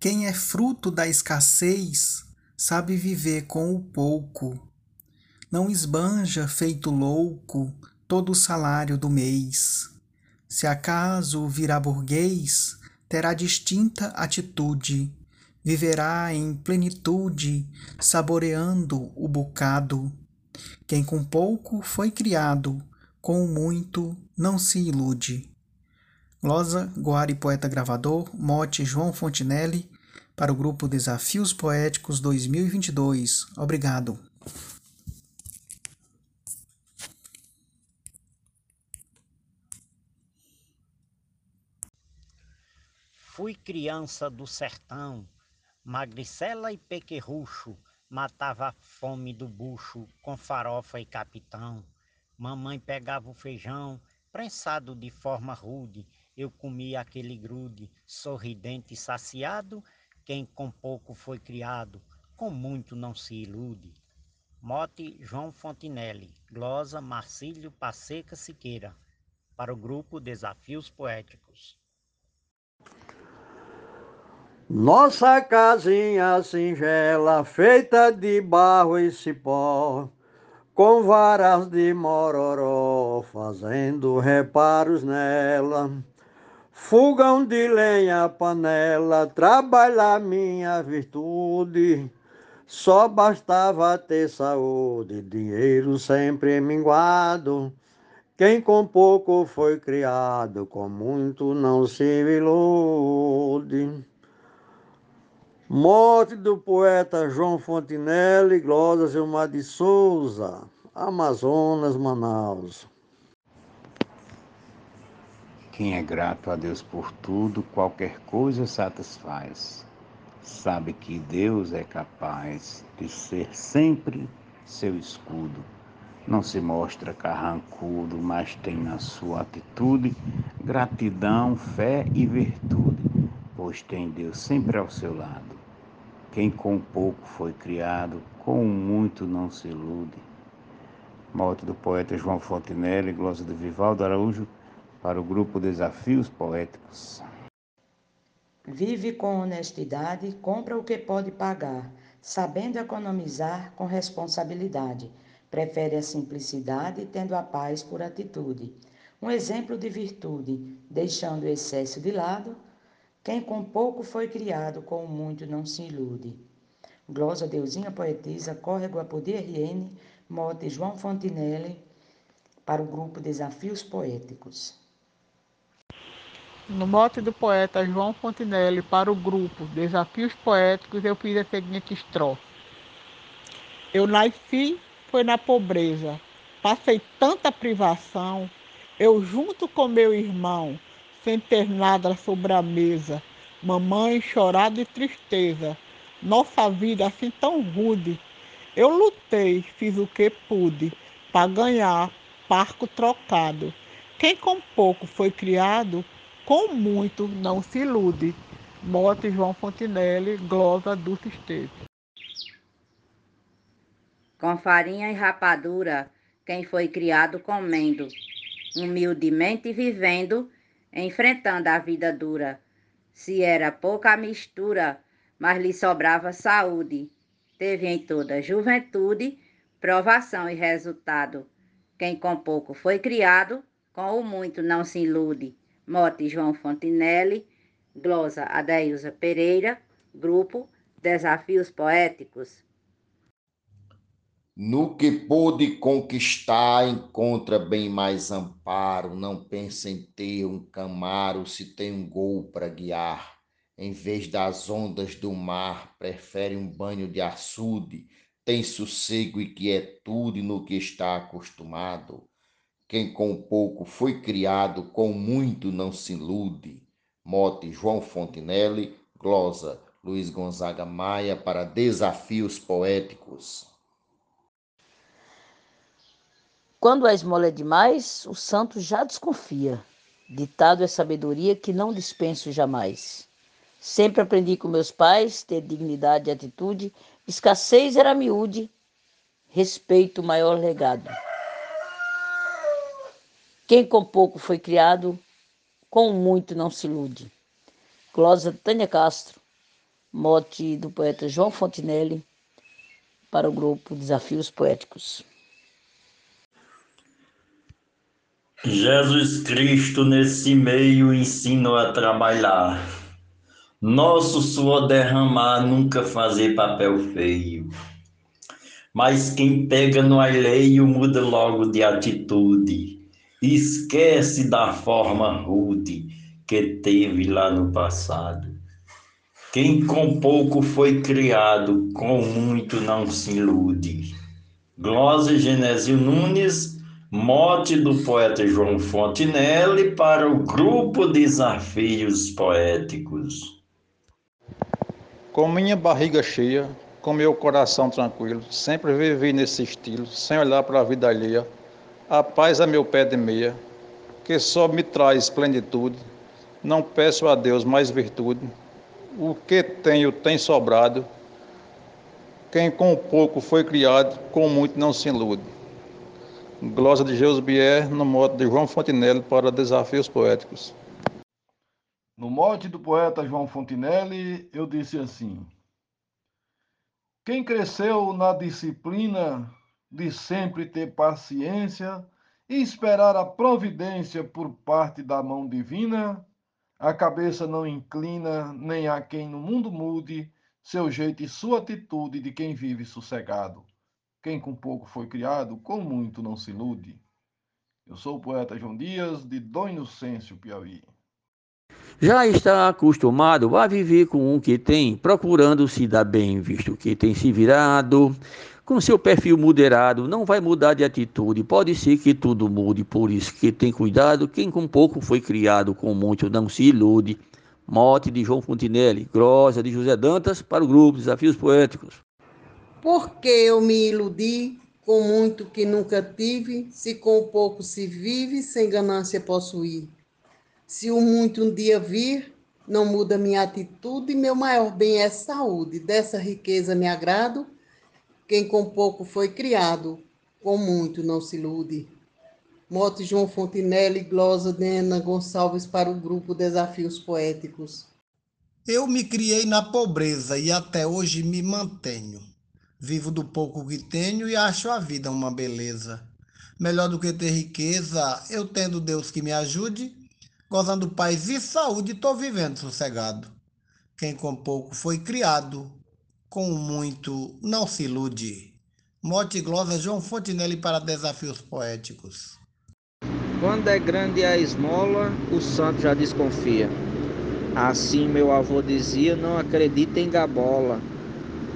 Quem é fruto da escassez sabe viver com o pouco. Não esbanja feito louco todo o salário do mês. Se acaso virá burguês, terá distinta atitude, viverá em plenitude, saboreando o bocado. Quem com pouco foi criado, com muito não se ilude. Glosa, Guari Poeta Gravador, Mote João Fontinelli, para o grupo Desafios Poéticos 2022. Obrigado. Fui criança do sertão, magricela e pequerrucho, matava a fome do bucho com farofa e capitão. Mamãe pegava o feijão, prensado de forma rude, eu comia aquele grude, sorridente e saciado, quem com pouco foi criado, com muito não se ilude. Mote João Fontinelli, glosa Marcílio Passeca Siqueira, para o grupo Desafios Poéticos. Nossa casinha singela, feita de barro e cipó, com varas de mororó, fazendo reparos nela. Fogão de lenha, panela, trabalhar minha virtude. Só bastava ter saúde, dinheiro sempre minguado. Quem com pouco foi criado, com muito não se ilude. Morte do poeta João Fontinelli, Glória Gilmar de Souza, Amazonas, Manaus. Quem é grato a Deus por tudo, qualquer coisa satisfaz. Sabe que Deus é capaz de ser sempre seu escudo. Não se mostra carrancudo, mas tem na sua atitude gratidão, fé e virtude, pois tem Deus sempre ao seu lado. Quem com pouco foi criado, com muito não se ilude. Morte do poeta João Fontenelle, glosa de Vivaldo Araújo, para o grupo Desafios Poéticos. Vive com honestidade, compra o que pode pagar, sabendo economizar com responsabilidade. Prefere a simplicidade, tendo a paz por atitude. Um exemplo de virtude, deixando o excesso de lado, quem com pouco foi criado, com muito não se ilude. Glosa Deusinha Poetisa, Córrego Apodi RN, mote João Fontinelli, para o grupo Desafios Poéticos. No mote do poeta João Fontinelli para o grupo Desafios Poéticos, eu fiz a seguinte estrofe. Eu nasci, foi na pobreza, passei tanta privação, eu junto com meu irmão, sem ter nada sobre a mesa. Mamãe chorada de tristeza, nossa vida assim tão rude. Eu lutei, fiz o que pude, para ganhar parco trocado. Quem com pouco foi criado, com muito não se ilude. Mote João Fontinelli, glosa do Esteves. Com farinha e rapadura, quem foi criado comendo, humildemente vivendo, enfrentando a vida dura. Se era pouca mistura, mas lhe sobrava saúde. Teve em toda juventude provação e resultado. Quem com pouco foi criado, com o muito não se ilude. Mote João Fontinelli, glosa Adeilza Pereira, grupo Desafios Poéticos. No que pôde conquistar, encontra bem mais amparo. Não pensa em ter um camaro se tem um gol para guiar. Em vez das ondas do mar, prefere um banho de açude. Tem sossego e quietude no que está acostumado. Quem com pouco foi criado, com muito não se ilude. Mote João Fontinelli, glosa Luiz Gonzaga Maia para Desafios Poéticos. Quando a esmola é demais, o santo já desconfia. Ditado é sabedoria que não dispenso jamais. Sempre aprendi com meus pais ter dignidade e atitude. Escassez era miúde, respeito maior legado. Quem com pouco foi criado, com muito não se ilude. Glosa Tânia Castro, mote do poeta João Fontinelli para o grupo Desafios Poéticos. Jesus Cristo nesse meio ensino a trabalhar. Nosso suor derramar, nunca fazer papel feio. Mas quem pega no alheio muda logo de atitude. Esquece da forma rude que teve lá no passado. Quem com pouco foi criado, com muito não se ilude. Glosa Genésio Nunes mote do poeta João Fontinelli para o grupo Desafios Poéticos. Com minha barriga cheia, com meu coração tranquilo, sempre vivi nesse estilo, sem olhar para a vida alheia. A paz é meu pé de meia, que só me traz plenitude. Não peço a Deus mais virtude. O que tenho tem sobrado. Quem com pouco foi criado, com muito não se ilude. Glosa de Jesus Bier, no mote de João Fontinelli para Desafios Poéticos. No mote do poeta João Fontinelli, eu disse assim: Quem cresceu na disciplina de sempre ter paciência e esperar a providência por parte da mão divina, a cabeça não inclina, nem há quem no mundo mude seu jeito e sua atitude de quem vive sossegado. Quem com pouco foi criado, com muito não se ilude. Eu sou o poeta João Dias, de Dom Inocêncio, Piauí. Já está acostumado a viver com o que tem, procurando se dar bem, visto que tem se virado. Com seu perfil moderado, não vai mudar de atitude. Pode ser que tudo mude, por isso que tem cuidado. Quem com pouco foi criado, com muito não se ilude. Mote de João Fontinelli, Grosa de José Dantas, para o grupo Desafios Poéticos. Porque eu me iludi com muito que nunca tive, se com pouco se vive, sem ganância possuir. Se o muito um dia vir, não muda minha atitude, meu maior bem é saúde. Dessa riqueza me agrado, quem com pouco foi criado, com muito não se ilude. Mote João Fontinelli, glosa Dena Gonçalves para o grupo Desafios Poéticos. Eu me criei na pobreza e até hoje me mantenho. Vivo do pouco que tenho e acho a vida uma beleza. Melhor do que ter riqueza, eu tendo Deus que me ajude, gozando paz e saúde, estou vivendo sossegado. Quem com pouco foi criado, com muito não se ilude. Mote glosa João Fontinelli para Desafios Poéticos. Quando é grande a esmola, o santo já desconfia. Assim meu avô dizia, não acredita em gabola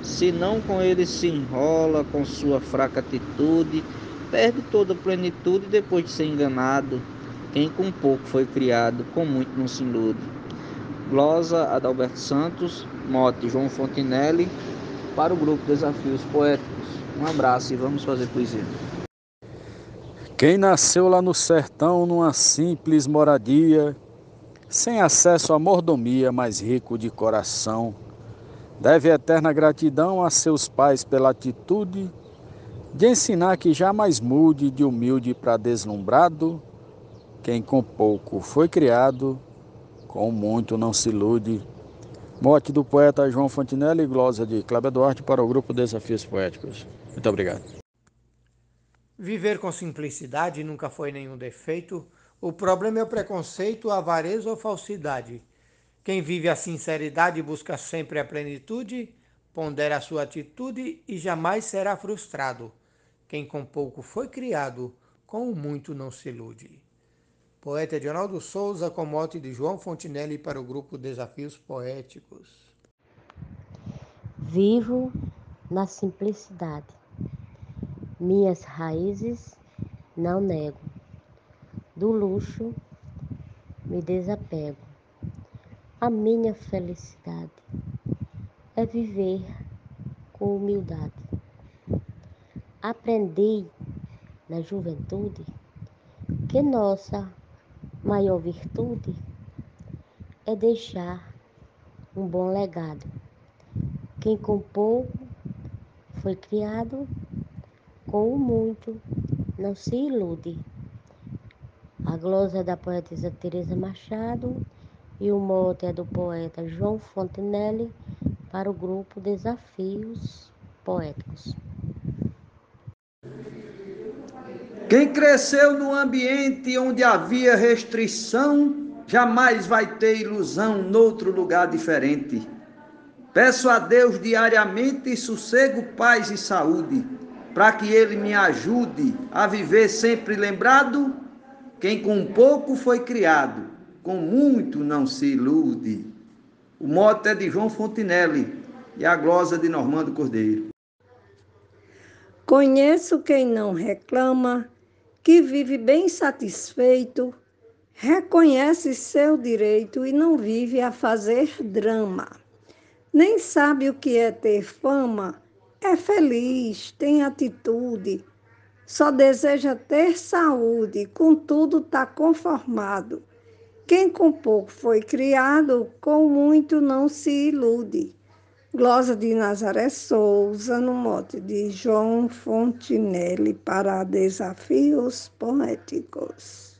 senão com ele se enrola com sua fraca atitude, perde toda a plenitude depois de ser enganado. Quem com pouco foi criado, com muito não se ilude. Glosa Adalberto Santos, mote João Fontinelli, para o grupo Desafios Poéticos. Um abraço e vamos fazer poesia. Quem nasceu lá no sertão, numa simples moradia, sem acesso à mordomia, mais rico de coração, Deve eterna gratidão a seus pais pela atitude de ensinar que jamais mude de humilde para deslumbrado. Quem com pouco foi criado, com muito não se ilude. Mote do poeta João Fontinelli e glosa de Cláudio Duarte para o grupo Desafios Poéticos. Muito obrigado. Viver com simplicidade nunca foi nenhum defeito. O problema é o preconceito, a avareza ou falsidade. Quem vive a sinceridade busca sempre a plenitude, pondera a sua atitude e jamais será frustrado. Quem com pouco foi criado, com o muito não se ilude. Poeta Edinaldo Souza, com mote de João Fontinelli para o grupo Desafios Poéticos. Vivo na simplicidade. Minhas raízes não nego. Do luxo me desapego a minha felicidade é viver com humildade. Aprendi na juventude que nossa maior virtude é deixar um bom legado. Quem com pouco foi criado, com o muito não se ilude. A glosa da poetisa Teresa Machado e o mote é do poeta João Fontenelle para o grupo Desafios Poéticos. Quem cresceu num ambiente onde havia restrição, jamais vai ter ilusão noutro lugar diferente. Peço a Deus diariamente sossego, paz e saúde, para que Ele me ajude a viver sempre lembrado. Quem com pouco foi criado, com muito não se ilude. O mote é de João Fontinelli e a glosa de Normando Cordeiro. Conheço quem não reclama, que vive bem satisfeito, reconhece seu direito e não vive a fazer drama. Nem sabe o que é ter fama, é feliz, tem atitude, só deseja ter saúde, contudo está conformado. Quem com pouco foi criado, com muito não se ilude. Glosa de Nazaré Souza, no mote de João Fontinelli para Desafios Poéticos.